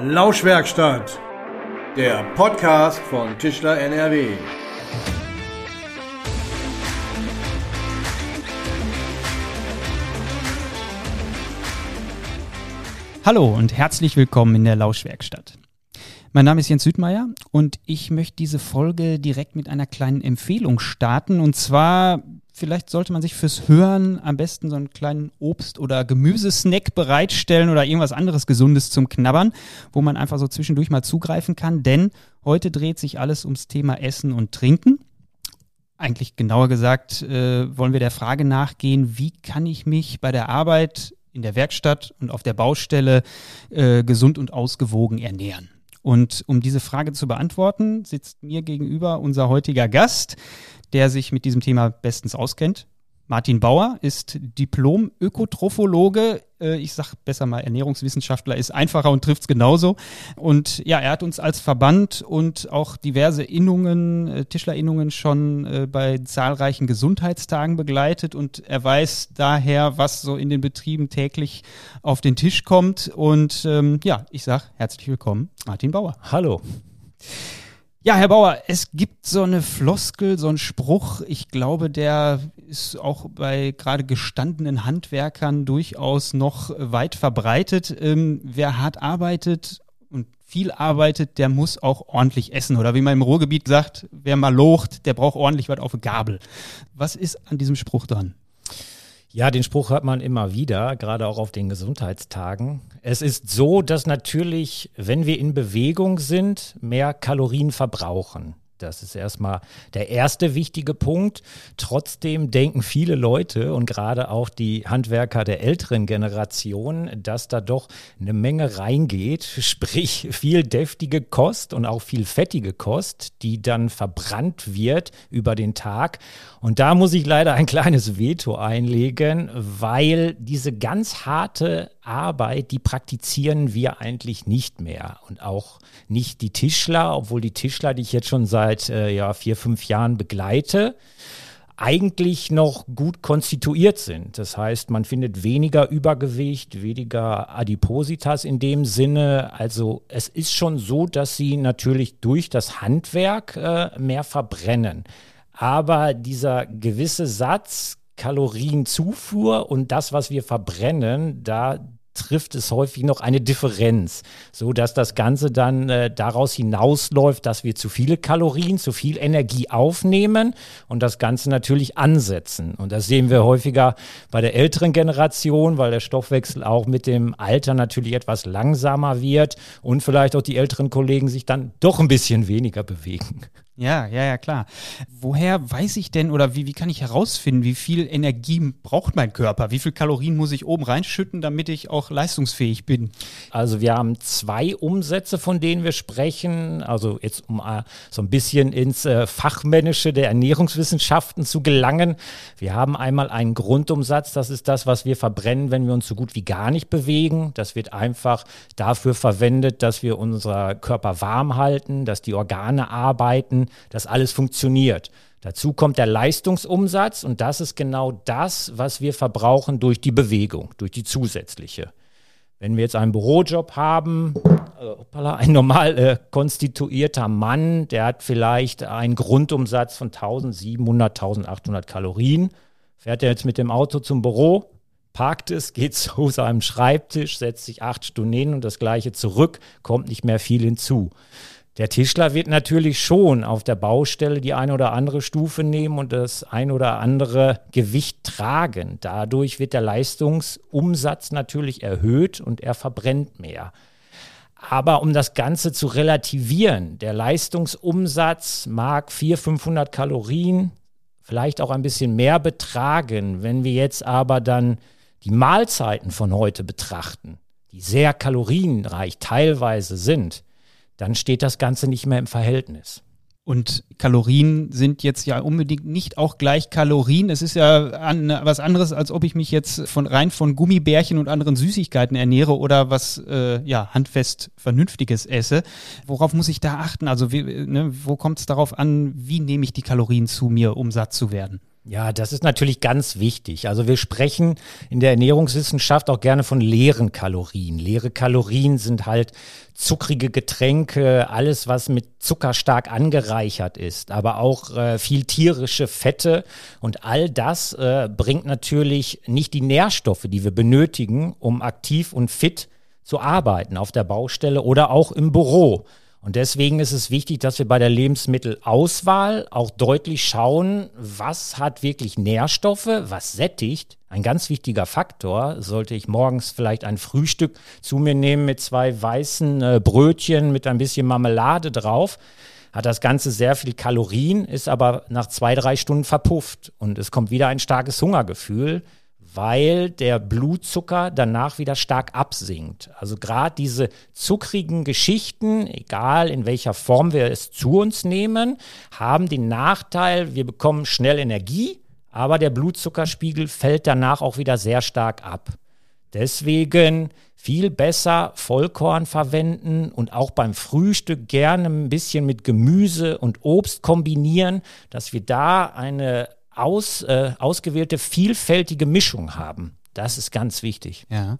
Lauschwerkstatt, der Podcast von Tischler NRW. Hallo und herzlich willkommen in der Lauschwerkstatt. Mein Name ist Jens Südmeier und ich möchte diese Folge direkt mit einer kleinen Empfehlung starten. Und zwar, vielleicht sollte man sich fürs Hören am besten so einen kleinen Obst- oder Gemüsesnack bereitstellen oder irgendwas anderes Gesundes zum Knabbern, wo man einfach so zwischendurch mal zugreifen kann. Denn heute dreht sich alles ums Thema Essen und Trinken. Eigentlich genauer gesagt, äh, wollen wir der Frage nachgehen, wie kann ich mich bei der Arbeit in der Werkstatt und auf der Baustelle äh, gesund und ausgewogen ernähren. Und um diese Frage zu beantworten, sitzt mir gegenüber unser heutiger Gast, der sich mit diesem Thema bestens auskennt. Martin Bauer ist Diplom-Ökotrophologe. Äh, ich sag besser mal Ernährungswissenschaftler, ist einfacher und trifft's genauso. Und ja, er hat uns als Verband und auch diverse Innungen, äh, Tischlerinnungen schon äh, bei zahlreichen Gesundheitstagen begleitet und er weiß daher, was so in den Betrieben täglich auf den Tisch kommt. Und ähm, ja, ich sag herzlich willkommen, Martin Bauer. Hallo. Ja, Herr Bauer, es gibt so eine Floskel, so einen Spruch, ich glaube, der ist auch bei gerade gestandenen Handwerkern durchaus noch weit verbreitet. Ähm, wer hart arbeitet und viel arbeitet, der muss auch ordentlich essen. Oder wie man im Ruhrgebiet sagt, wer mal locht, der braucht ordentlich was auf der Gabel. Was ist an diesem Spruch dran? Ja, den Spruch hört man immer wieder, gerade auch auf den Gesundheitstagen. Es ist so, dass natürlich, wenn wir in Bewegung sind, mehr Kalorien verbrauchen. Das ist erstmal der erste wichtige Punkt. Trotzdem denken viele Leute und gerade auch die Handwerker der älteren Generation, dass da doch eine Menge reingeht, sprich viel deftige Kost und auch viel fettige Kost, die dann verbrannt wird über den Tag. Und da muss ich leider ein kleines Veto einlegen, weil diese ganz harte Arbeit, die praktizieren wir eigentlich nicht mehr. Und auch nicht die Tischler, obwohl die Tischler, die ich jetzt schon seit äh, ja, vier, fünf Jahren begleite, eigentlich noch gut konstituiert sind. Das heißt, man findet weniger Übergewicht, weniger Adipositas in dem Sinne. Also es ist schon so, dass sie natürlich durch das Handwerk äh, mehr verbrennen. Aber dieser gewisse Satz, Kalorienzufuhr und das, was wir verbrennen, da trifft es häufig noch eine Differenz, so dass das Ganze dann äh, daraus hinausläuft, dass wir zu viele Kalorien, zu viel Energie aufnehmen und das Ganze natürlich ansetzen. Und das sehen wir häufiger bei der älteren Generation, weil der Stoffwechsel auch mit dem Alter natürlich etwas langsamer wird und vielleicht auch die älteren Kollegen sich dann doch ein bisschen weniger bewegen. Ja, ja, ja, klar. Woher weiß ich denn oder wie, wie kann ich herausfinden, wie viel Energie braucht mein Körper? Wie viel Kalorien muss ich oben reinschütten, damit ich auch leistungsfähig bin? Also wir haben zwei Umsätze, von denen wir sprechen. Also jetzt um äh, so ein bisschen ins äh, Fachmännische der Ernährungswissenschaften zu gelangen. Wir haben einmal einen Grundumsatz, das ist das, was wir verbrennen, wenn wir uns so gut wie gar nicht bewegen. Das wird einfach dafür verwendet, dass wir unser Körper warm halten, dass die Organe arbeiten dass alles funktioniert. Dazu kommt der Leistungsumsatz und das ist genau das, was wir verbrauchen durch die Bewegung, durch die zusätzliche. Wenn wir jetzt einen Bürojob haben, äh, ein normal äh, konstituierter Mann, der hat vielleicht einen Grundumsatz von 1700, 1800 Kalorien, fährt er jetzt mit dem Auto zum Büro, parkt es, geht zu seinem Schreibtisch, setzt sich acht Stunden hin und das gleiche zurück, kommt nicht mehr viel hinzu. Der Tischler wird natürlich schon auf der Baustelle die eine oder andere Stufe nehmen und das ein oder andere Gewicht tragen. Dadurch wird der Leistungsumsatz natürlich erhöht und er verbrennt mehr. Aber um das Ganze zu relativieren, der Leistungsumsatz mag 400, 500 Kalorien, vielleicht auch ein bisschen mehr betragen. Wenn wir jetzt aber dann die Mahlzeiten von heute betrachten, die sehr kalorienreich teilweise sind, dann steht das Ganze nicht mehr im Verhältnis. Und Kalorien sind jetzt ja unbedingt nicht auch gleich Kalorien. Es ist ja an, was anderes, als ob ich mich jetzt von rein von Gummibärchen und anderen Süßigkeiten ernähre oder was äh, ja handfest Vernünftiges esse. Worauf muss ich da achten? Also wie, ne, wo kommt es darauf an, wie nehme ich die Kalorien zu mir, um satt zu werden? Ja, das ist natürlich ganz wichtig. Also wir sprechen in der Ernährungswissenschaft auch gerne von leeren Kalorien. Leere Kalorien sind halt zuckrige Getränke, alles, was mit Zucker stark angereichert ist, aber auch äh, viel tierische Fette und all das äh, bringt natürlich nicht die Nährstoffe, die wir benötigen, um aktiv und fit zu arbeiten auf der Baustelle oder auch im Büro. Und deswegen ist es wichtig, dass wir bei der Lebensmittelauswahl auch deutlich schauen, was hat wirklich Nährstoffe, was sättigt. Ein ganz wichtiger Faktor, sollte ich morgens vielleicht ein Frühstück zu mir nehmen mit zwei weißen äh, Brötchen mit ein bisschen Marmelade drauf, hat das Ganze sehr viel Kalorien, ist aber nach zwei, drei Stunden verpufft und es kommt wieder ein starkes Hungergefühl weil der Blutzucker danach wieder stark absinkt. Also gerade diese zuckrigen Geschichten, egal in welcher Form wir es zu uns nehmen, haben den Nachteil, wir bekommen schnell Energie, aber der Blutzuckerspiegel fällt danach auch wieder sehr stark ab. Deswegen viel besser Vollkorn verwenden und auch beim Frühstück gerne ein bisschen mit Gemüse und Obst kombinieren, dass wir da eine aus, äh, ausgewählte, vielfältige Mischung haben. Das ist ganz wichtig. Ja.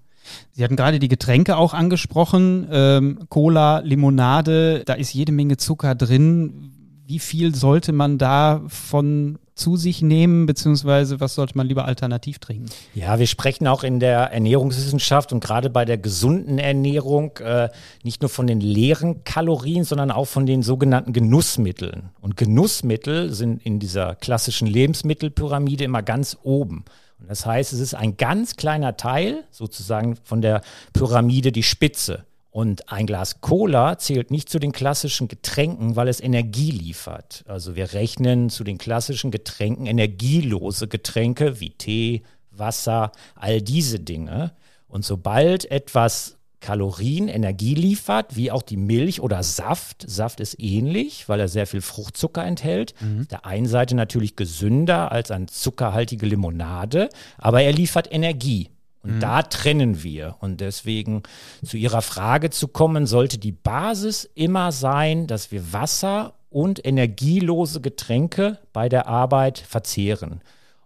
Sie hatten gerade die Getränke auch angesprochen, ähm, Cola, Limonade, da ist jede Menge Zucker drin. Wie viel sollte man da von zu sich nehmen, beziehungsweise was sollte man lieber alternativ trinken? Ja, wir sprechen auch in der Ernährungswissenschaft und gerade bei der gesunden Ernährung äh, nicht nur von den leeren Kalorien, sondern auch von den sogenannten Genussmitteln. Und Genussmittel sind in dieser klassischen Lebensmittelpyramide immer ganz oben. Und das heißt, es ist ein ganz kleiner Teil sozusagen von der Pyramide die Spitze. Und ein Glas Cola zählt nicht zu den klassischen Getränken, weil es Energie liefert. Also wir rechnen zu den klassischen Getränken energielose Getränke wie Tee, Wasser, all diese Dinge. Und sobald etwas Kalorien, Energie liefert, wie auch die Milch oder Saft. Saft ist ähnlich, weil er sehr viel Fruchtzucker enthält. Mhm. Auf der einen Seite natürlich gesünder als eine zuckerhaltige Limonade, aber er liefert Energie. Und mhm. da trennen wir. Und deswegen zu Ihrer Frage zu kommen, sollte die Basis immer sein, dass wir Wasser und energielose Getränke bei der Arbeit verzehren.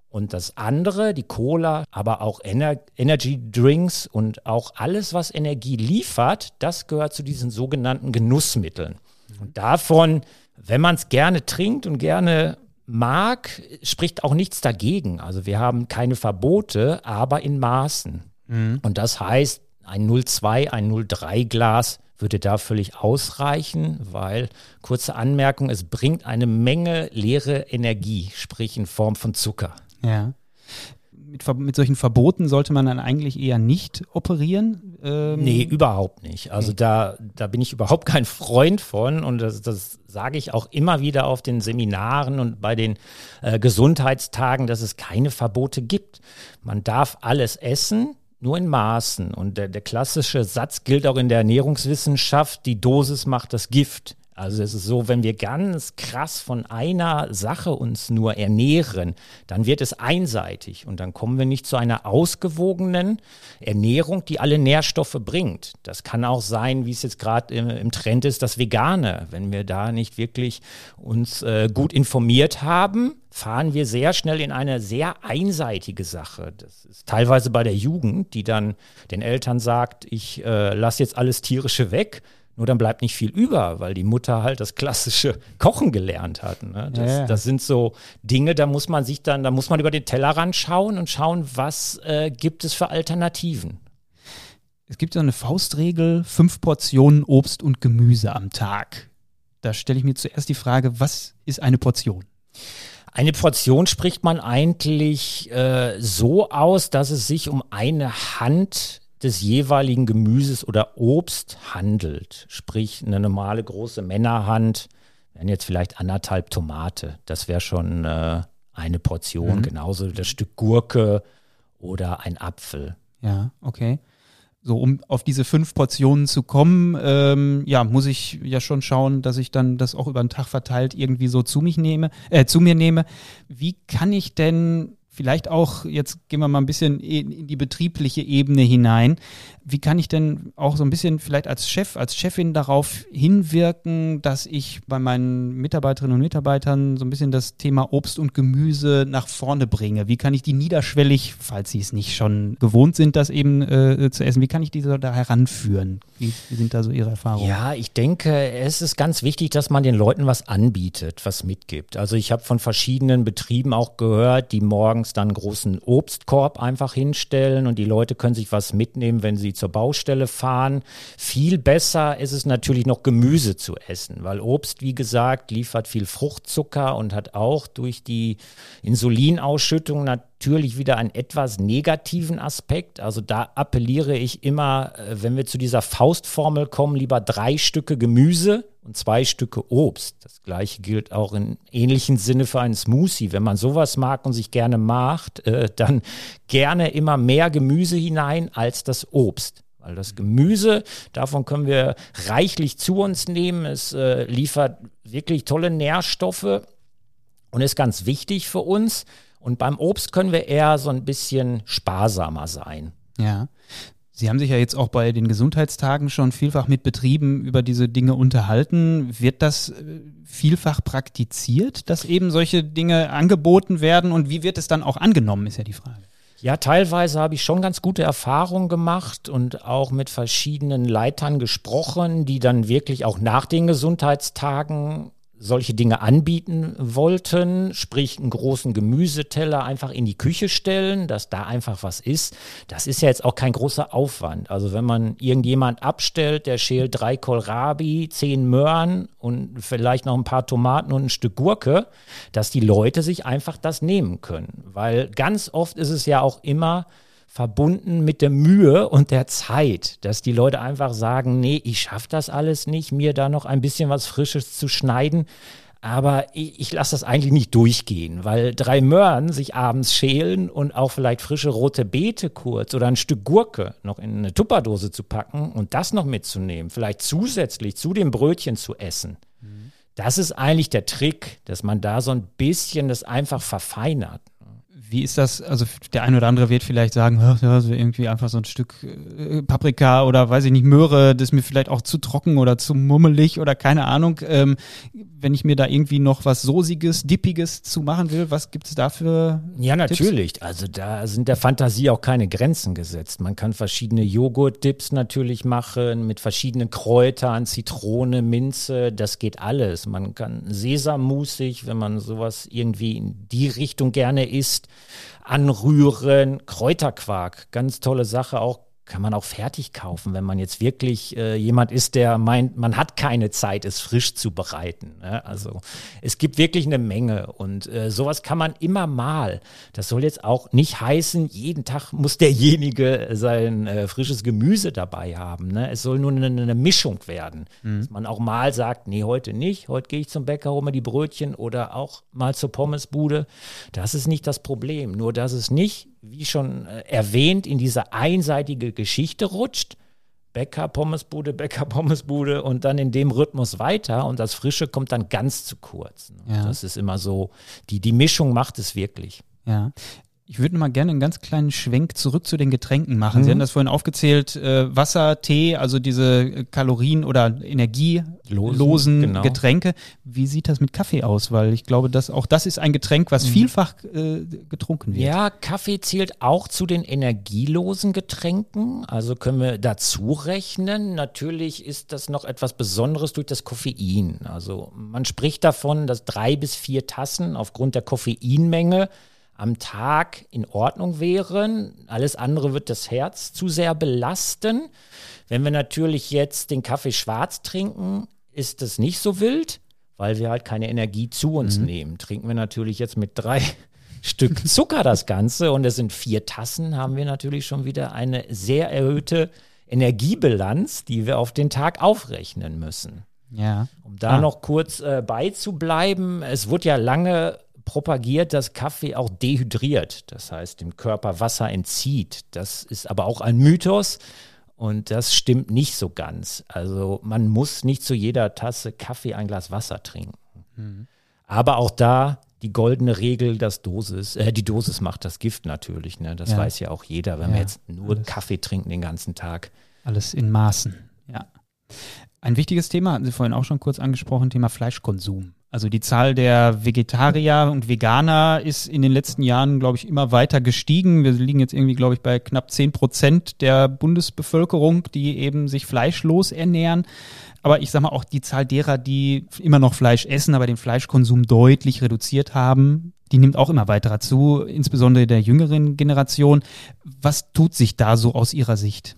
Und das andere, die Cola, aber auch Ener Energy Drinks und auch alles, was Energie liefert, das gehört zu diesen sogenannten Genussmitteln. Und davon, wenn man es gerne trinkt und gerne mag, spricht auch nichts dagegen. Also wir haben keine Verbote, aber in Maßen. Mhm. Und das heißt, ein 02, ein 03 Glas würde da völlig ausreichen, weil, kurze Anmerkung, es bringt eine Menge leere Energie, sprich in Form von Zucker. Ja mit, mit solchen Verboten sollte man dann eigentlich eher nicht operieren? Ähm nee, überhaupt nicht. Also da, da bin ich überhaupt kein Freund von und das, das sage ich auch immer wieder auf den Seminaren und bei den äh, Gesundheitstagen, dass es keine Verbote gibt. Man darf alles essen, nur in Maßen. Und der, der klassische Satz gilt auch in der Ernährungswissenschaft, die Dosis macht das Gift. Also es ist so, wenn wir ganz krass von einer Sache uns nur ernähren, dann wird es einseitig und dann kommen wir nicht zu einer ausgewogenen Ernährung, die alle Nährstoffe bringt. Das kann auch sein, wie es jetzt gerade im, im, Trend ist, das Vegane. Wenn wir da nicht wirklich uns äh, gut informiert haben, fahren wir sehr schnell in eine sehr einseitige Sache. Das ist teilweise bei der Jugend, die dann den Eltern sagt, ich äh, lasse jetzt alles tierische weg nur dann bleibt nicht viel über, weil die Mutter halt das klassische Kochen gelernt hat. Ne? Das, ja, ja. das, sind so Dinge, da muss man sich dann, da muss man über den Tellerrand schauen und schauen, was äh, gibt es für Alternativen. Es gibt so eine Faustregel, fünf Portionen Obst und Gemüse am Tag. Da stelle ich mir zuerst die Frage, was ist eine Portion? Eine Portion spricht man eigentlich äh, so aus, dass es sich um eine Hand des jeweiligen Gemüses oder Obst handelt. Sprich, eine normale große Männerhand wären jetzt vielleicht anderthalb Tomate. Das wäre schon äh, eine Portion. Mhm. Genauso das Stück Gurke oder ein Apfel. Ja, okay. So, um auf diese fünf Portionen zu kommen, ähm, ja, muss ich ja schon schauen, dass ich dann das auch über den Tag verteilt irgendwie so zu mich nehme, äh, zu mir nehme. Wie kann ich denn vielleicht auch, jetzt gehen wir mal ein bisschen in die betriebliche Ebene hinein. Wie kann ich denn auch so ein bisschen vielleicht als Chef, als Chefin darauf hinwirken, dass ich bei meinen Mitarbeiterinnen und Mitarbeitern so ein bisschen das Thema Obst und Gemüse nach vorne bringe? Wie kann ich die niederschwellig, falls sie es nicht schon gewohnt sind, das eben äh, zu essen, wie kann ich diese da heranführen? Wie, wie sind da so Ihre Erfahrungen? Ja, ich denke, es ist ganz wichtig, dass man den Leuten was anbietet, was mitgibt. Also ich habe von verschiedenen Betrieben auch gehört, die morgens dann einen großen Obstkorb einfach hinstellen und die Leute können sich was mitnehmen, wenn sie zur Baustelle fahren. Viel besser ist es natürlich noch Gemüse zu essen, weil Obst, wie gesagt, liefert viel Fruchtzucker und hat auch durch die Insulinausschüttung natürlich wieder einen etwas negativen Aspekt. Also da appelliere ich immer, äh, wenn wir zu dieser Faustformel kommen, lieber drei Stücke Gemüse und zwei Stücke Obst. Das gleiche gilt auch in ähnlichen Sinne für einen Smoothie. Wenn man sowas mag und sich gerne macht, äh, dann gerne immer mehr Gemüse hinein als das Obst. Weil das Gemüse, davon können wir reichlich zu uns nehmen. Es äh, liefert wirklich tolle Nährstoffe und ist ganz wichtig für uns. Und beim Obst können wir eher so ein bisschen sparsamer sein. Ja. Sie haben sich ja jetzt auch bei den Gesundheitstagen schon vielfach mit Betrieben über diese Dinge unterhalten. Wird das äh, vielfach praktiziert, dass eben solche Dinge angeboten werden und wie wird es dann auch angenommen, ist ja die Frage. Ja, teilweise habe ich schon ganz gute Erfahrungen gemacht und auch mit verschiedenen Leitern gesprochen, die dann wirklich auch nach den Gesundheitstagen solche Dinge anbieten wollten, sprich einen großen Gemüseteller einfach in die Küche stellen, dass da einfach was ist. Das ist ja jetzt auch kein großer Aufwand. Also wenn man irgendjemand abstellt, der schält drei Kohlrabi, zehn Möhren und vielleicht noch ein paar Tomaten und ein Stück Gurke, dass die Leute sich einfach das nehmen können. Weil ganz oft ist es ja auch immer, verbunden mit der Mühe und der Zeit, dass die Leute einfach sagen, nee, ich schaffe das alles nicht, mir da noch ein bisschen was Frisches zu schneiden. Aber ich, ich lasse das eigentlich nicht durchgehen, weil drei Möhren sich abends schälen und auch vielleicht frische rote Beete kurz oder ein Stück Gurke noch in eine Tupperdose zu packen und das noch mitzunehmen, vielleicht zusätzlich zu dem Brötchen zu essen. Mhm. Das ist eigentlich der Trick, dass man da so ein bisschen das einfach verfeinert. Wie ist das? Also der eine oder andere wird vielleicht sagen, ja, so irgendwie einfach so ein Stück äh, Paprika oder weiß ich nicht, Möhre, das ist mir vielleicht auch zu trocken oder zu mummelig oder keine Ahnung. Ähm, wenn ich mir da irgendwie noch was Soßiges, Dippiges zu machen will, was gibt es dafür? Ja, natürlich. Tipps? Also da sind der Fantasie auch keine Grenzen gesetzt. Man kann verschiedene Joghurt-Dips natürlich machen mit verschiedenen Kräutern, Zitrone, Minze, das geht alles. Man kann Sesammusig, wenn man sowas irgendwie in die Richtung gerne isst anrühren, Kräuterquark, ganz tolle Sache, auch kann man auch fertig kaufen, wenn man jetzt wirklich äh, jemand ist, der meint, man hat keine Zeit, es frisch zu bereiten. Ne? Also es gibt wirklich eine Menge und äh, sowas kann man immer mal. Das soll jetzt auch nicht heißen, jeden Tag muss derjenige sein äh, frisches Gemüse dabei haben. Ne? Es soll nur eine, eine Mischung werden. Mhm. Dass man auch mal sagt, nee, heute nicht, heute gehe ich zum Bäcker, hole mir die Brötchen oder auch mal zur Pommesbude. Das ist nicht das Problem. Nur, dass es nicht wie schon äh, erwähnt, in diese einseitige Geschichte rutscht. Bäcker, Pommesbude, Bäcker, Pommesbude und dann in dem Rhythmus weiter und das Frische kommt dann ganz zu kurz. Ja. Das ist immer so, die, die Mischung macht es wirklich. Ja. Ich würde mal gerne einen ganz kleinen Schwenk zurück zu den Getränken machen. Mhm. Sie haben das vorhin aufgezählt, äh, Wasser, Tee, also diese Kalorien- oder energielosen genau. Getränke. Wie sieht das mit Kaffee aus? Weil ich glaube, dass auch das ist ein Getränk, was mhm. vielfach äh, getrunken wird. Ja, Kaffee zählt auch zu den energielosen Getränken. Also können wir dazu rechnen. Natürlich ist das noch etwas Besonderes durch das Koffein. Also man spricht davon, dass drei bis vier Tassen aufgrund der Koffeinmenge am Tag in Ordnung wären. Alles andere wird das Herz zu sehr belasten. Wenn wir natürlich jetzt den Kaffee schwarz trinken, ist das nicht so wild, weil wir halt keine Energie zu uns mhm. nehmen. Trinken wir natürlich jetzt mit drei Stück Zucker das Ganze und es sind vier Tassen, haben wir natürlich schon wieder eine sehr erhöhte Energiebilanz, die wir auf den Tag aufrechnen müssen. Ja. Um da ah. noch kurz äh, beizubleiben, es wurde ja lange propagiert, dass Kaffee auch dehydriert, das heißt dem Körper Wasser entzieht. Das ist aber auch ein Mythos und das stimmt nicht so ganz. Also man muss nicht zu jeder Tasse Kaffee ein Glas Wasser trinken. Mhm. Aber auch da die goldene Regel, dass Dosis, äh, die Dosis macht das Gift natürlich. Ne? Das Ja. weiß ja auch jeder, wenn Ja, wir jetzt nur alles. Kaffee trinken den ganzen Tag. Alles in Maßen, ja. Ein wichtiges Thema, hatten Sie vorhin auch schon kurz angesprochen, Thema Fleischkonsum. Also die Zahl der Vegetarier und Veganer ist in den letzten Jahren, glaube ich, immer weiter gestiegen. Wir liegen jetzt irgendwie, glaube ich, bei knapp 10 Prozent der Bundesbevölkerung, die eben sich fleischlos ernähren. Aber ich sage mal auch die Zahl derer, die immer noch Fleisch essen, aber den Fleischkonsum deutlich reduziert haben, die nimmt auch immer weiter zu, insbesondere der jüngeren Generation. Was tut sich da so aus Ihrer Sicht?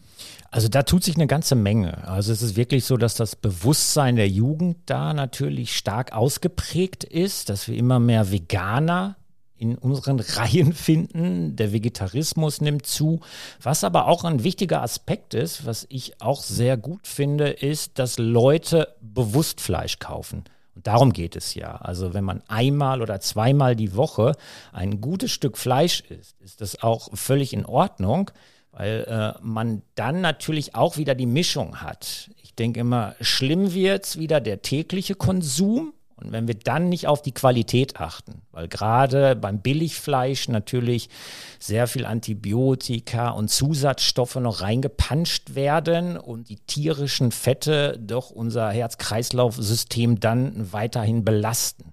Also da tut sich eine ganze Menge. Also es ist wirklich so, dass das Bewusstsein der Jugend da natürlich stark ausgeprägt ist, dass wir immer mehr Veganer in unseren Reihen finden. Der Vegetarismus nimmt zu. Was aber auch ein wichtiger Aspekt ist, was ich auch sehr gut finde, ist, dass Leute bewusst Fleisch kaufen. Und darum geht es ja. Also wenn man einmal oder zweimal die Woche ein gutes Stück Fleisch isst, ist das auch völlig in Ordnung weil äh, man dann natürlich auch wieder die Mischung hat. Ich denke immer, schlimm wird's wieder der tägliche Konsum. Und wenn wir dann nicht auf die Qualität achten, weil gerade beim Billigfleisch natürlich sehr viel Antibiotika und Zusatzstoffe noch reingepanscht werden und die tierischen Fette doch unser Herz-Kreislauf-System dann weiterhin belasten.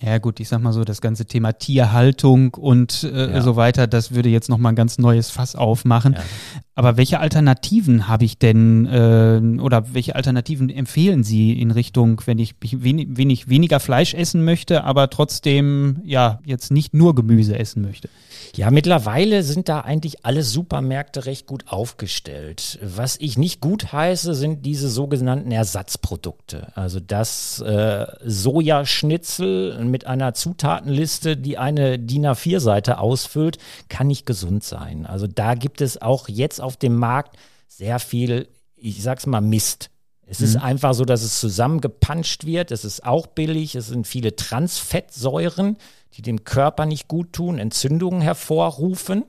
Ja gut, ich sag mal so, das ganze Thema Tierhaltung und äh, Ja. so weiter, das würde jetzt nochmal ein ganz neues Fass aufmachen. Ja. Aber welche Alternativen habe ich denn äh, oder welche Alternativen empfehlen Sie in Richtung, wenn ich wenig, wenig, weniger Fleisch essen möchte, aber trotzdem ja jetzt nicht nur Gemüse essen möchte? Ja, mittlerweile sind da eigentlich alle Supermärkte recht gut aufgestellt. Was ich nicht gut heiße, sind diese sogenannten Ersatzprodukte. Also das äh, Sojaschnitzel mit einer Zutatenliste, die eine DIN A4-Seite ausfüllt, kann nicht gesund sein. Also da gibt es auch jetzt auf dem Markt sehr viel, ich sag's mal, Mist. Es ist einfach so, dass es zusammengepanscht wird. Es ist auch billig. Es sind viele Transfettsäuren, die dem Körper nicht gut tun, Entzündungen hervorrufen.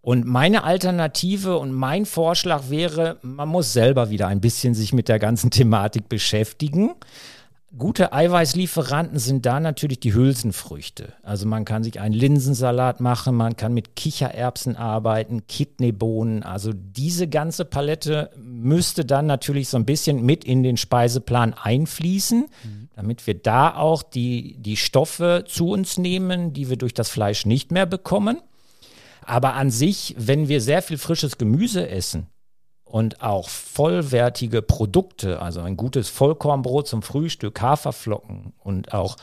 Und meine Alternative und mein Vorschlag wäre, man muss selber wieder ein bisschen sich mit der ganzen Thematik beschäftigen. Gute Eiweißlieferanten sind da natürlich die Hülsenfrüchte. Also man kann sich einen Linsensalat machen, man kann mit Kichererbsen arbeiten, Kidneybohnen. Also diese ganze Palette müsste dann natürlich so ein bisschen mit in den Speiseplan einfließen, damit wir da auch die, die Stoffe zu uns nehmen, die wir durch das Fleisch nicht mehr bekommen. Aber an sich, wenn wir sehr viel frisches Gemüse essen und auch vollwertige Produkte, also ein gutes Vollkornbrot zum Frühstück, Haferflocken und auch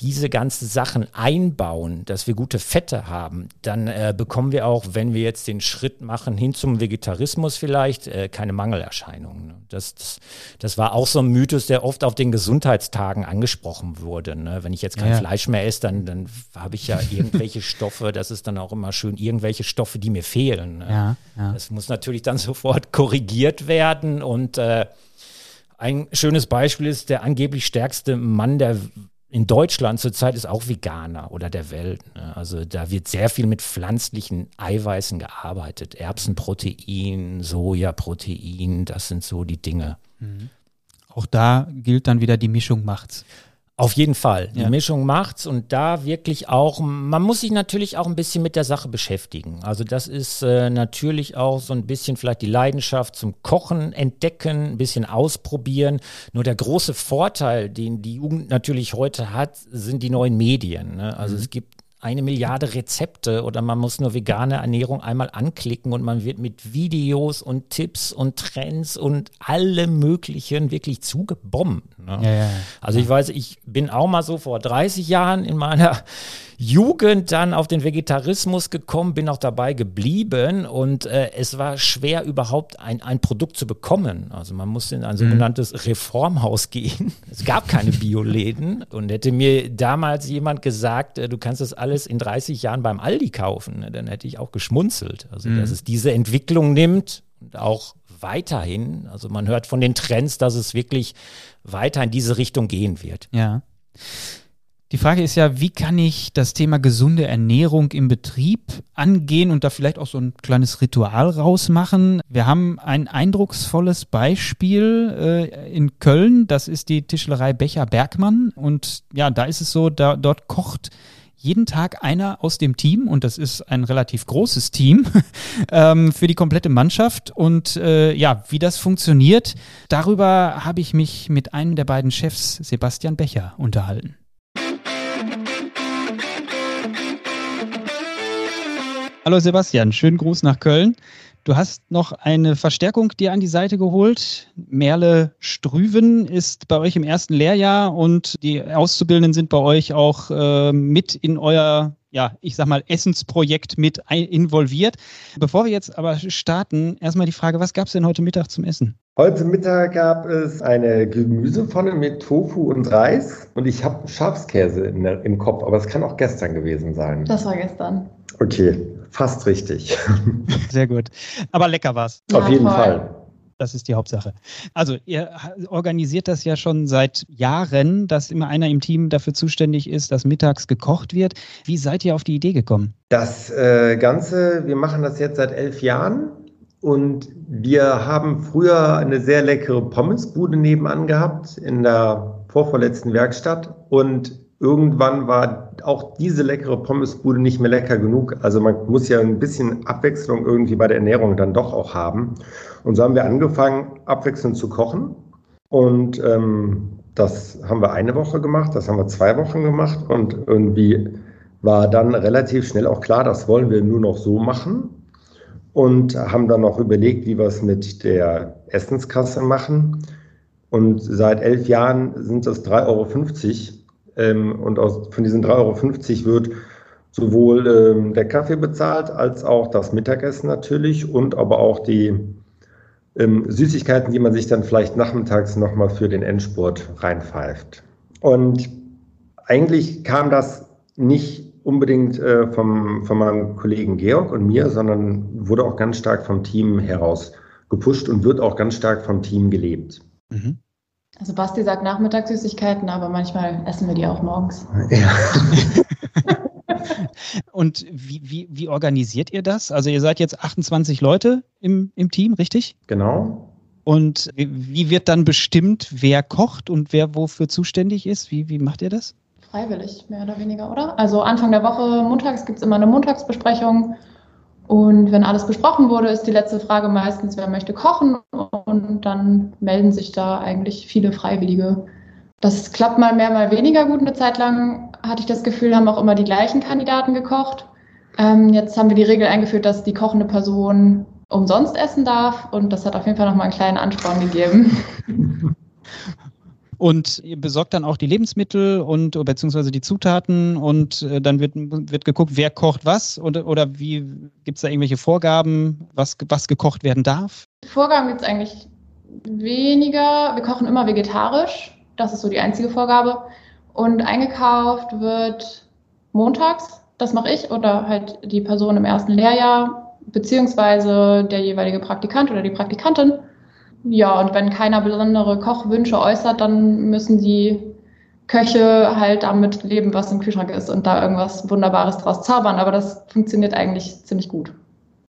diese ganzen Sachen einbauen, dass wir gute Fette haben, dann äh, bekommen wir auch, wenn wir jetzt den Schritt machen hin zum Vegetarismus vielleicht, äh, keine Mangelerscheinungen. ne? Das, das, das war auch so ein Mythos, der oft auf den Gesundheitstagen angesprochen wurde. Ne? Wenn ich jetzt kein Ja. Fleisch mehr esse, dann, dann habe ich ja irgendwelche Stoffe, das ist dann auch immer schön, irgendwelche Stoffe, die mir fehlen. ne? Ja, ja. Das muss natürlich dann sofort korrigiert werden. Und äh, ein schönes Beispiel ist, der angeblich stärkste Mann der in Deutschland zurzeit ist auch Veganer oder der Welt. Ne? Also da wird sehr viel mit pflanzlichen Eiweißen gearbeitet. Erbsenprotein, Sojaprotein, das sind so die Dinge. Auch da gilt dann wieder die Mischung macht's. Auf jeden Fall. Die Ja. Mischung macht's und da wirklich auch, man muss sich natürlich auch ein bisschen mit der Sache beschäftigen. Also das ist äh, natürlich auch so ein bisschen vielleicht die Leidenschaft zum Kochen entdecken, ein bisschen ausprobieren. Nur der große Vorteil, den die Jugend natürlich heute hat, sind die neuen Medien. Ne? Also es gibt eine Milliarde Rezepte oder man muss nur vegane Ernährung einmal anklicken und man wird mit Videos und Tipps und Trends und allem Möglichen wirklich zugebombt. Ne? Ja, ja, ja. Also ich weiß, ich bin auch mal so vor 30 Jahren in meiner Jugend dann auf den Vegetarismus gekommen, bin auch dabei geblieben und äh, es war schwer überhaupt ein, ein Produkt zu bekommen. Also man musste in ein sogenanntes Reformhaus gehen. Es gab keine Bioläden und hätte mir damals jemand gesagt, äh, du kannst das alles in 30 Jahren beim Aldi kaufen, ne, dann hätte ich auch geschmunzelt. Also dass es diese Entwicklung nimmt und auch weiterhin, also man hört von den Trends, dass es wirklich weiter in diese Richtung gehen wird. Ja. Die Frage ist ja, wie kann ich das Thema gesunde Ernährung im Betrieb angehen und da vielleicht auch so ein kleines Ritual rausmachen? Wir haben ein eindrucksvolles Beispiel äh, in Köln, das ist die Tischlerei Becher Bergmann und ja, da ist es so, da, dort kocht jeden Tag einer aus dem Team, und das ist ein relativ großes Team, ähm, für die komplette Mannschaft. Und äh, ja, wie das funktioniert, darüber habe ich mich mit einem der beiden Chefs, Sebastian Becher, unterhalten. Hallo Sebastian, schönen Gruß nach Köln. Du hast noch eine Verstärkung dir an die Seite geholt. Merle Strüven ist bei euch im ersten Lehrjahr und die Auszubildenden sind bei euch auch äh, mit in euer, ja, ich sag mal, Essensprojekt mit involviert. Bevor wir jetzt aber starten, erstmal die Frage, was gab es denn heute Mittag zum Essen? Heute Mittag gab es eine Gemüsepfanne mit Tofu und Reis und ich habe Schafskäse der, im Kopf, aber es kann auch gestern gewesen sein. Das war gestern. Okay, fast richtig. Sehr gut. Aber lecker war's. Auf ja, jeden voll. Fall. Das ist die Hauptsache. Also ihr organisiert das ja schon seit Jahren, dass immer einer im Team dafür zuständig ist, dass mittags gekocht wird. Wie seid ihr auf die Idee gekommen? Das äh, Ganze, wir machen das jetzt seit elf Jahren und wir haben früher eine sehr leckere Pommesbude nebenan gehabt in der vorvorletzten Werkstatt und irgendwann war auch diese leckere Pommesbude nicht mehr lecker genug. Also man muss ja ein bisschen Abwechslung irgendwie bei der Ernährung dann doch auch haben. Und so haben wir angefangen, abwechselnd zu kochen. Und ähm, das haben wir eine Woche gemacht, das haben wir zwei Wochen gemacht. Und irgendwie war dann relativ schnell auch klar, das wollen wir nur noch so machen. Und haben dann noch überlegt, wie wir es mit der Essenskasse machen. Und seit elf Jahren sind das 3,50 Euro ähm, und aus, von diesen 3,50 Euro wird sowohl ähm, der Kaffee bezahlt als auch das Mittagessen natürlich und aber auch die ähm, Süßigkeiten, die man sich dann vielleicht nachmittags nochmal für den Endspurt reinpfeift. Und eigentlich kam das nicht unbedingt äh, vom, von meinem Kollegen Georg und mir, sondern wurde auch ganz stark vom Team heraus gepusht und wird auch ganz stark vom Team gelebt. Mhm. Also Basti sagt Nachmittagssüßigkeiten, aber manchmal essen wir die auch morgens. Ja. Und wie, wie, wie organisiert ihr das? Also ihr seid jetzt 28 Leute im, im Team, richtig? Genau. Und wie wird dann bestimmt, wer kocht und wer wofür zuständig ist? Wie, wie macht ihr das? Freiwillig, mehr oder weniger, oder? Also Anfang der Woche, montags gibt es immer eine Montagsbesprechung und wenn alles besprochen wurde, ist die letzte Frage meistens, wer möchte kochen. Und dann melden sich da eigentlich viele Freiwillige. Das klappt mal mehr, mal weniger gut. Eine Zeit lang hatte ich das Gefühl, haben auch immer die gleichen Kandidaten gekocht. Ähm, jetzt haben wir die Regel eingeführt, dass die kochende Person umsonst essen darf. Und das hat auf jeden Fall nochmal einen kleinen Ansporn gegeben. Und ihr besorgt dann auch die Lebensmittel und beziehungsweise die Zutaten und äh, dann wird, wird geguckt, wer kocht was oder, oder wie gibt es da irgendwelche Vorgaben, was, was gekocht werden darf? Vorgaben gibt es eigentlich weniger. Wir kochen immer vegetarisch. Das ist so die einzige Vorgabe. Und eingekauft wird montags, das mache ich, oder halt die Person im ersten Lehrjahr, beziehungsweise der jeweilige Praktikant oder die Praktikantin. Ja, und wenn keiner besondere Kochwünsche äußert, dann müssen die Köche halt damit leben, was im Kühlschrank ist und da irgendwas Wunderbares draus zaubern. Aber das funktioniert eigentlich ziemlich gut.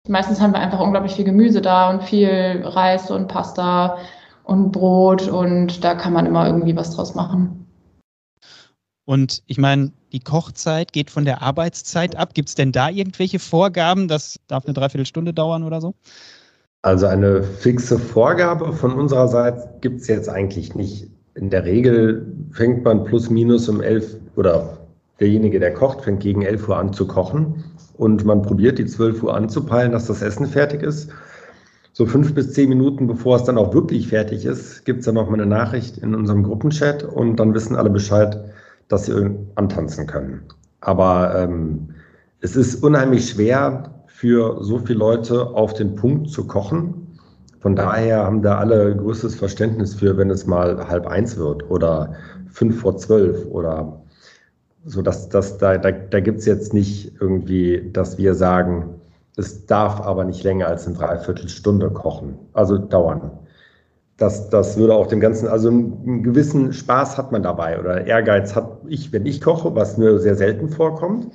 Meistens haben wir einfach unglaublich viel Gemüse da und viel Reis und Pasta und Brot und da kann man immer irgendwie was draus machen. Und ich meine, die Kochzeit geht von der Arbeitszeit ab. Gibt es denn da irgendwelche Vorgaben? Das darf eine Dreiviertelstunde dauern oder so? Also eine fixe Vorgabe von unserer Seite gibt es jetzt eigentlich nicht. In der Regel fängt man plus minus um elf oder derjenige, der kocht, fängt gegen elf Uhr an zu kochen und man probiert die zwölf Uhr anzupeilen, dass das Essen fertig ist. So fünf bis zehn Minuten bevor es dann auch wirklich fertig ist, gibt es dann noch mal eine Nachricht in unserem Gruppenchat und dann wissen alle Bescheid, dass sie antanzen können. Aber ähm, es ist unheimlich schwer, für so viele Leute auf den Punkt zu kochen. Von daher haben da alle größtes Verständnis für, wenn es mal halb eins wird oder fünf vor zwölf oder so, dass das da, da, da gibt es jetzt nicht irgendwie, dass wir sagen, es darf aber nicht länger als eine Dreiviertelstunde kochen, also dauern. das, das würde auch dem Ganzen, also einen gewissen Spaß hat man dabei oder Ehrgeiz hat ich, wenn ich koche, was mir sehr selten vorkommt.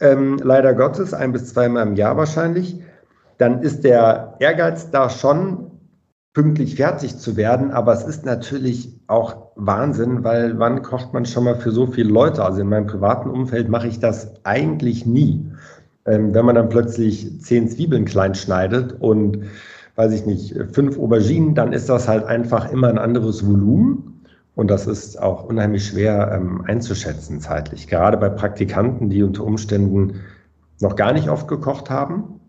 Ähm, leider Gottes, ein bis zweimal im Jahr wahrscheinlich. Dann ist der Ehrgeiz da schon pünktlich fertig zu werden, aber es ist natürlich auch Wahnsinn, weil wann kocht man schon mal für so viele Leute? Also in meinem privaten Umfeld mache ich das eigentlich nie. Ähm, wenn man dann plötzlich zehn Zwiebeln klein schneidet und weiß ich nicht, fünf Auberginen, dann ist das halt einfach immer ein anderes Volumen. Und das ist auch unheimlich schwer ähm, einzuschätzen zeitlich. Gerade bei Praktikanten, die unter Umständen noch gar nicht oft gekocht haben.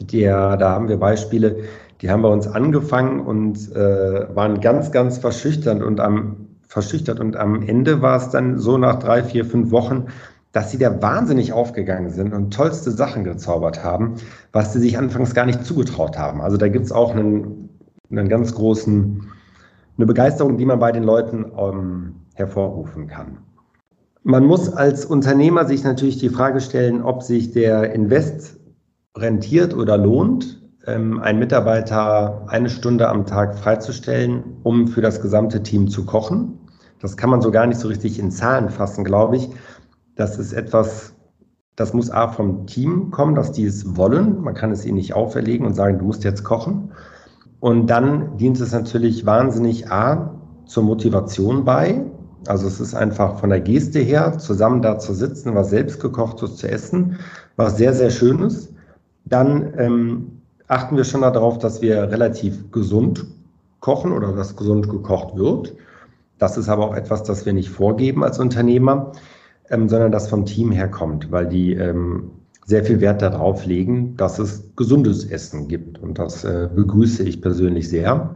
Der, da haben wir Beispiele, die haben bei uns angefangen und äh, waren ganz, ganz verschüchtert und am verschüchtert und am Ende war es dann so nach drei, vier, fünf Wochen, dass sie da wahnsinnig aufgegangen sind und tollste Sachen gezaubert haben, was sie sich anfangs gar nicht zugetraut haben. Also da gibt es auch einen, einen ganz großen, eine Begeisterung, die man bei den Leuten ähm, hervorrufen kann. Man muss als Unternehmer sich natürlich die Frage stellen, ob sich der Invest rentiert oder lohnt, ähm, einen Mitarbeiter eine Stunde am Tag freizustellen, um für das gesamte Team zu kochen. Das kann man so gar nicht so richtig in Zahlen fassen, glaube ich. Das ist etwas, das muss A vom Team kommen, dass die es wollen. Man kann es ihnen nicht auferlegen und sagen, du musst jetzt kochen. Und dann dient es natürlich wahnsinnig A zur Motivation bei. Also es ist einfach von der Geste her, zusammen da zu sitzen, was selbstgekochtes zu essen, was sehr, sehr schön ist. Dann ähm, achten wir schon darauf, dass wir relativ gesund kochen oder dass gesund gekocht wird. Das ist aber auch etwas, das wir nicht vorgeben als Unternehmer ähm, sondern das vom Team her kommt, weil die ähm, sehr viel Wert darauf legen, dass es gesundes Essen gibt. Und das äh, begrüße ich persönlich sehr.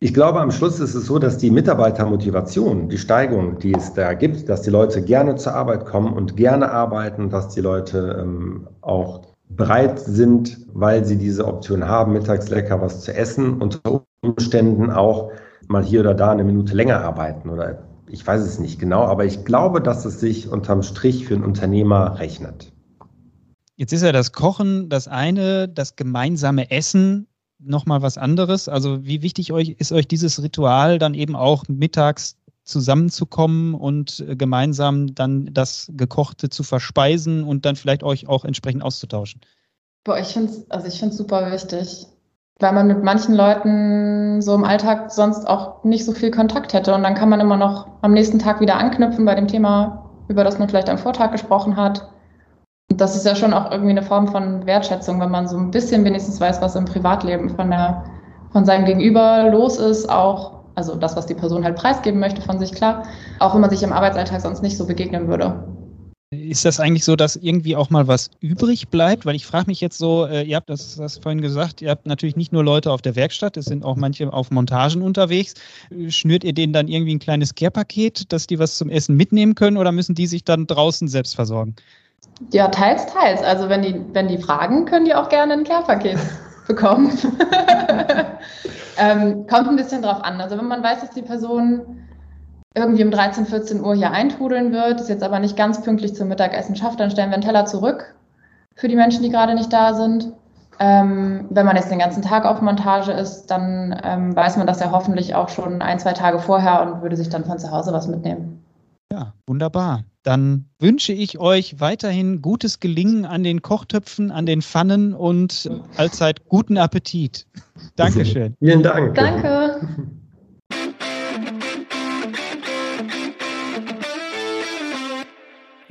Ich glaube, am Schluss ist es so, dass die Mitarbeitermotivation, die Steigung, die es da gibt, dass die Leute gerne zur Arbeit kommen und gerne arbeiten, dass die Leute ähm, auch bereit sind, weil sie diese Option haben, mittags lecker was zu essen, unter Umständen auch mal hier oder da eine Minute länger arbeiten oder ich weiß es nicht genau, aber ich glaube, dass es sich unterm Strich für einen Unternehmer rechnet. Jetzt ist ja das Kochen das eine, das gemeinsame Essen nochmal was anderes. Also wie wichtig euch ist euch dieses Ritual dann eben auch mittags zusammenzukommen und gemeinsam dann das Gekochte zu verspeisen und dann vielleicht euch auch entsprechend auszutauschen? Boah, ich finde es also super wichtig weil man mit manchen Leuten so im Alltag sonst auch nicht so viel Kontakt hätte. Und dann kann man immer noch am nächsten Tag wieder anknüpfen bei dem Thema, über das man vielleicht am Vortag gesprochen hat. Und das ist ja schon auch irgendwie eine Form von Wertschätzung, wenn man so ein bisschen wenigstens weiß, was im Privatleben von, der, von seinem Gegenüber los ist, auch, also das, was die Person halt preisgeben möchte von sich, klar, auch wenn man sich im Arbeitsalltag sonst nicht so begegnen würde. Ist das eigentlich so, dass irgendwie auch mal was übrig bleibt? Weil ich frage mich jetzt so, äh, ihr habt das, das vorhin gesagt, ihr habt natürlich nicht nur Leute auf der Werkstatt, es sind auch manche auf Montagen unterwegs. Schnürt ihr denen dann irgendwie ein kleines Care-Paket, dass die was zum Essen mitnehmen können oder müssen die sich dann draußen selbst versorgen? Ja, teils, teils. Also wenn die, wenn die fragen, können die auch gerne ein Care-Paket bekommen. ähm, kommt ein bisschen drauf an. Also wenn man weiß, dass die Person irgendwie um 13, 14 Uhr hier eintrudeln wird, es jetzt aber nicht ganz pünktlich zum Mittagessen schafft, dann stellen wir einen Teller zurück für die Menschen, die gerade nicht da sind. Ähm, wenn man jetzt den ganzen Tag auf Montage ist, dann ähm, weiß man das ja hoffentlich auch schon ein, zwei Tage vorher und würde sich dann von zu Hause was mitnehmen. Ja, wunderbar. Dann wünsche ich euch weiterhin gutes Gelingen an den Kochtöpfen, an den Pfannen und allzeit guten Appetit. Dankeschön. Vielen Dank. Danke.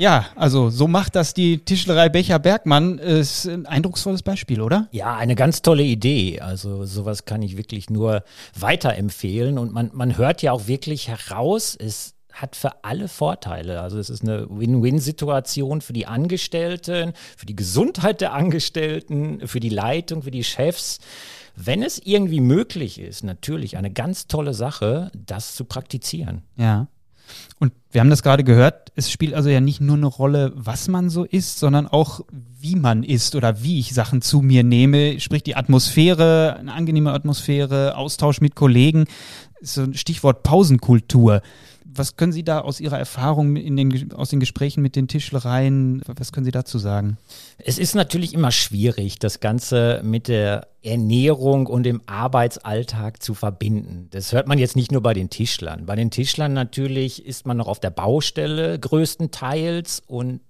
Ja, also so macht das die Tischlerei Becher Bergmann. Ist ein eindrucksvolles Beispiel, oder? Ja, eine ganz tolle Idee. Also sowas kann ich wirklich nur weiterempfehlen. Und man, man hört ja auch wirklich heraus, es hat für alle Vorteile. Also es ist eine Win-Win-Situation für die Angestellten, für die Gesundheit der Angestellten, für die Leitung, für die Chefs. Wenn es irgendwie möglich ist, natürlich eine ganz tolle Sache, das zu praktizieren. Ja. Und wir haben das gerade gehört, es spielt also ja nicht nur eine Rolle, was man so isst, sondern auch, wie man isst oder wie ich Sachen zu mir nehme. Sprich die Atmosphäre, eine angenehme Atmosphäre, Austausch mit Kollegen. So ein Stichwort Pausenkultur. Was können Sie da aus Ihrer Erfahrung in den, aus den Gesprächen mit den Tischlereien, was können Sie dazu sagen? Es ist natürlich immer schwierig, das Ganze mit der Ernährung und dem Arbeitsalltag zu verbinden. Das hört man jetzt nicht nur bei den Tischlern. Bei den Tischlern natürlich ist man noch auf der Baustelle größtenteils und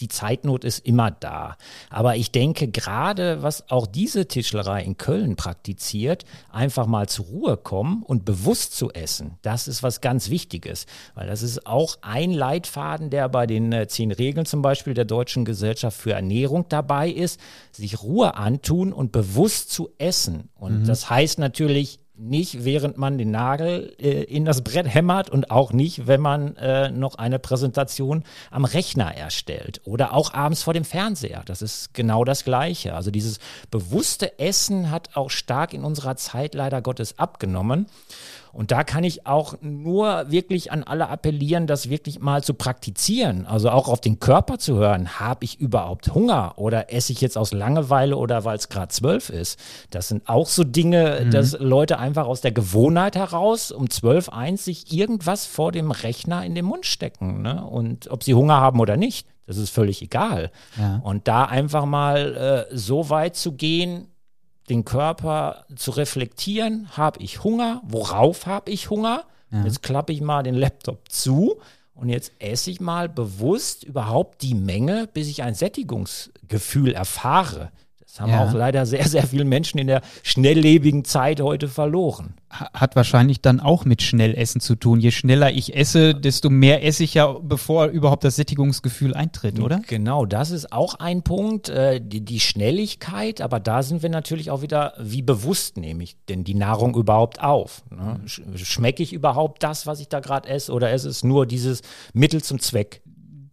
die Zeitnot ist immer da. Aber ich denke, gerade was auch diese Tischlerei in Köln praktiziert, einfach mal zur Ruhe kommen und bewusst zu essen, das ist was ganz Wichtiges. Weil das ist auch ein Leitfaden, der bei den äh, zehn Regeln zum Beispiel der Deutschen Gesellschaft für Ernährung dabei ist, sich Ruhe antun und bewusst zu essen. Und mhm. das heißt natürlich, nicht, während man den Nagel äh, in das Brett hämmert und auch nicht, wenn man äh, noch eine Präsentation am Rechner erstellt oder auch abends vor dem Fernseher. Das ist genau das Gleiche. Also dieses bewusste Essen hat auch stark in unserer Zeit leider Gottes abgenommen. Und da kann ich auch nur wirklich an alle appellieren, das wirklich mal zu praktizieren. Also auch auf den Körper zu hören. Habe ich überhaupt Hunger oder esse ich jetzt aus Langeweile oder weil es gerade zwölf ist? Das sind auch so Dinge, mhm. dass Leute einfach aus der Gewohnheit heraus um zwölf, eins sich irgendwas vor dem Rechner in den Mund stecken. Ne? Und ob sie Hunger haben oder nicht, das ist völlig egal. Ja. Und da einfach mal äh, so weit zu gehen, den Körper zu reflektieren, habe ich Hunger, worauf habe ich Hunger? Ja. Jetzt klappe ich mal den Laptop zu und jetzt esse ich mal bewusst überhaupt die Menge, bis ich ein Sättigungsgefühl erfahre. Das haben ja. auch leider sehr, sehr viele Menschen in der schnelllebigen Zeit heute verloren. Hat wahrscheinlich dann auch mit Schnellessen zu tun. Je schneller ich esse, desto mehr esse ich ja, bevor überhaupt das Sättigungsgefühl eintritt, oder? Genau, das ist auch ein Punkt, äh, die, die Schnelligkeit, aber da sind wir natürlich auch wieder, wie bewusst nehme ich denn die Nahrung überhaupt auf? Ne? Schmecke ich überhaupt das, was ich da gerade esse, oder ist es nur dieses Mittel zum Zweck?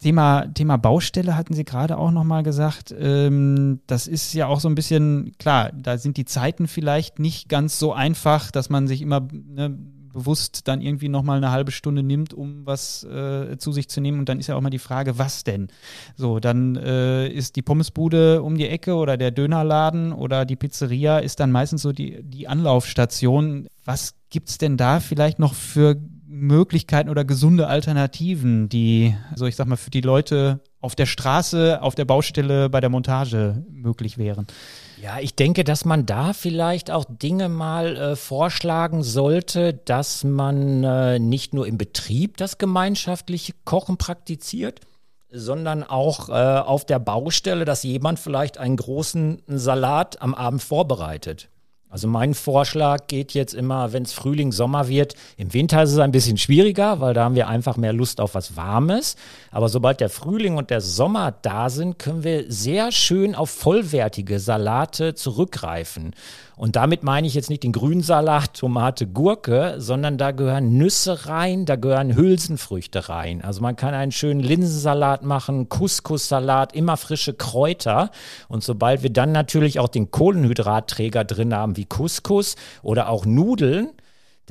Thema, Thema Baustelle hatten Sie gerade auch nochmal gesagt. Ähm, das ist ja auch so ein bisschen, klar, da sind die Zeiten vielleicht nicht ganz so einfach, dass man sich immer ne, bewusst dann irgendwie nochmal eine halbe Stunde nimmt, um was äh, zu sich zu nehmen. Und dann ist ja auch mal die Frage, was denn? So, dann äh, ist die Pommesbude um die Ecke oder der Dönerladen oder die Pizzeria ist dann meistens so die, die Anlaufstation. Was gibt's denn da vielleicht noch für Möglichkeiten oder gesunde Alternativen, die, so ich sag mal, für die Leute auf der Straße, auf der Baustelle, bei der Montage möglich wären? Ja, ich denke, dass man da vielleicht auch Dinge mal äh, vorschlagen sollte, dass man äh, nicht nur im Betrieb das gemeinschaftliche Kochen praktiziert, sondern auch äh, auf der Baustelle, dass jemand vielleicht einen großen Salat am Abend vorbereitet. Also mein Vorschlag geht jetzt immer, wenn es Frühling, Sommer wird. Im Winter ist es ein bisschen schwieriger, weil da haben wir einfach mehr Lust auf was Warmes. Aber sobald der Frühling und der Sommer da sind, können wir sehr schön auf vollwertige Salate zurückgreifen. Und damit meine ich jetzt nicht den Grünsalat, Tomate, Gurke, sondern da gehören Nüsse rein, da gehören Hülsenfrüchte rein. Also man kann einen schönen Linsensalat machen, Couscous-Salat, immer frische Kräuter. Und sobald wir dann natürlich auch den Kohlenhydratträger drin haben, wie Couscous oder auch Nudeln,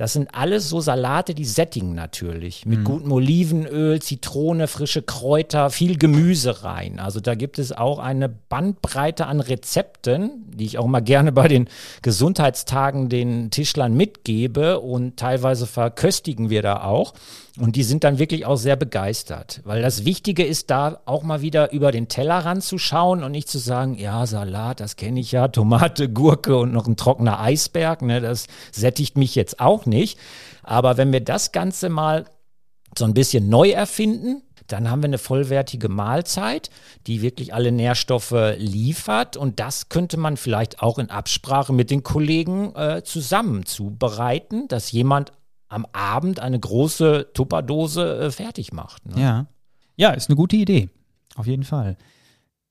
das sind alles so Salate, die sättigen natürlich. Mit mhm. gutem Olivenöl, Zitrone, frische Kräuter, viel Gemüse rein. Also da gibt es auch eine Bandbreite an Rezepten, die ich auch mal gerne bei den Gesundheitstagen den Tischlern mitgebe und teilweise verköstigen wir da auch. Und die sind dann wirklich auch sehr begeistert, weil das Wichtige ist da auch mal wieder über den Tellerrand zu schauen und nicht zu sagen, ja, Salat, das kenne ich ja, Tomate, Gurke und noch ein trockener Eisberg, ne, das sättigt mich jetzt auch nicht. Aber wenn wir das Ganze mal so ein bisschen neu erfinden, dann haben wir eine vollwertige Mahlzeit, die wirklich alle Nährstoffe liefert. Und das könnte man vielleicht auch in Absprache mit den Kollegen äh, zusammen zubereiten, dass jemand am Abend eine große Tupperdose äh, fertig macht. Ne? Ja. Ja, ist eine gute Idee. Auf jeden Fall.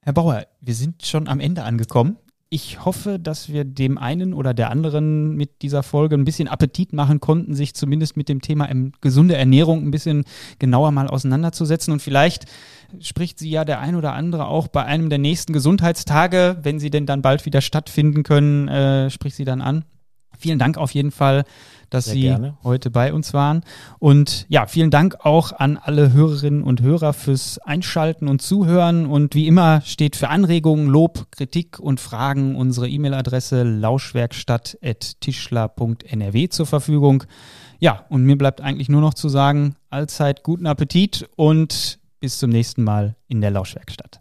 Herr Bauer, wir sind schon am Ende angekommen. Ich hoffe, dass wir dem einen oder der anderen mit dieser Folge ein bisschen Appetit machen konnten, sich zumindest mit dem Thema gesunde Ernährung ein bisschen genauer mal auseinanderzusetzen. Und vielleicht spricht sie ja der ein oder andere auch bei einem der nächsten Gesundheitstage, wenn sie denn dann bald wieder stattfinden können, äh, spricht sie dann an. Vielen Dank auf jeden Fall dass Sehr Sie gerne. heute bei uns waren. Und ja, vielen Dank auch an alle Hörerinnen und Hörer fürs Einschalten und Zuhören. Und wie immer steht für Anregungen, Lob, Kritik und Fragen unsere E-Mail-Adresse lauschwerkstatt.tischler.nrw zur Verfügung. Ja, und mir bleibt eigentlich nur noch zu sagen, allzeit guten Appetit und bis zum nächsten Mal in der Lauschwerkstatt.